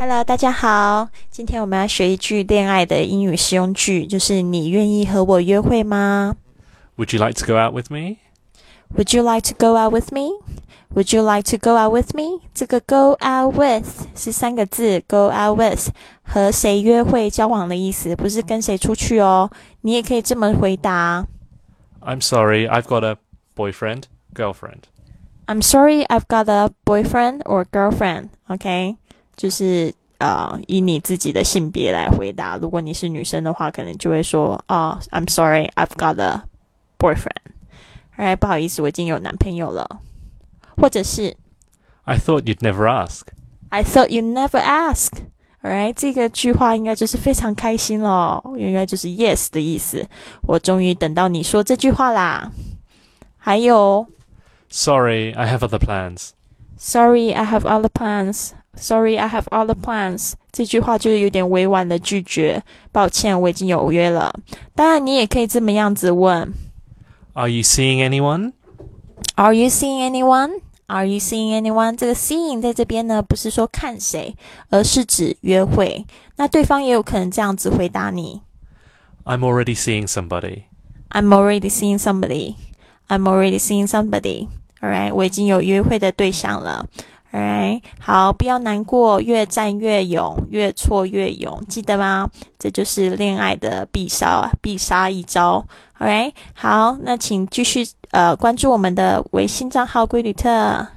Hello，大家好，今天我们要学一句恋爱的英语实用句，就是你愿意和我约会吗 Would you like to go out with me? ？Would you like to go out with me? Would you like to go out with me？这个 go out with 是三个字，go out with 和谁约会、交往的意思，不是跟谁出去哦。你也可以这么回答 I'm sorry, I've got a boyfriend, girlfriend. ：I'm sorry, I've got a boyfriend or girlfriend. OK， 就是呃，以你自己的性别来回答。如果你是女生的话，可能就会说哦，I'm sorry, I've got a boyfriend。哎，不好意思，我已经有男朋友了。或者是 I thought you'd never ask. I thought you never ask。Alright，这个句话应该就是非常开心咯，应该就是 yes 的意思。我终于等到你说这句话啦。还有 Sorry, I have other plans. Sorry, I have other plans. Sorry, I have other plans. 这句话就是有点委婉的拒绝，抱歉，我已经有约了。当然，你也可以这么样子问 Are you seeing anyone? Are you seeing anyone? Are you seeing anyone? 这个 seeing 在这边呢，不是说看谁，而是指约会。那对方也有可能这样子回答你 I'm already seeing somebody. I'm already seeing somebody. I'm already seeing somebody. Alright，我已经有约会的对象了。哎好，不要难过，越战越勇，越挫越勇，记得吗？这就是恋爱的必杀必杀一招。OK，好，那请继续呃关注我们的微信账号“龟旅特”。